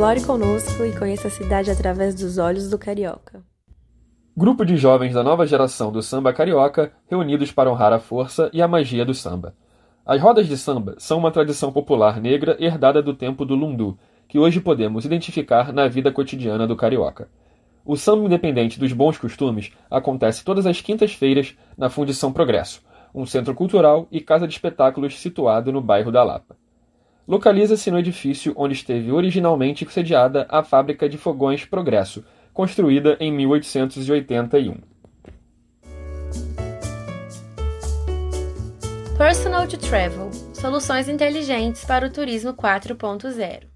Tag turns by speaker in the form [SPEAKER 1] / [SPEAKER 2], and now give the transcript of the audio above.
[SPEAKER 1] Explore conosco e conheça a cidade através dos olhos do carioca.
[SPEAKER 2] Grupo de jovens da nova geração do samba carioca reunidos para honrar a força e a magia do samba. As rodas de samba são uma tradição popular negra herdada do tempo do lundu, que hoje podemos identificar na vida cotidiana do carioca. O samba independente dos bons costumes acontece todas as quintas-feiras na Fundição Progresso, um centro cultural e casa de espetáculos situado no bairro da Lapa. Localiza-se no edifício onde esteve originalmente sediada a fábrica de fogões Progresso, construída em 1881.
[SPEAKER 1] Personal to Travel Soluções inteligentes para o turismo 4.0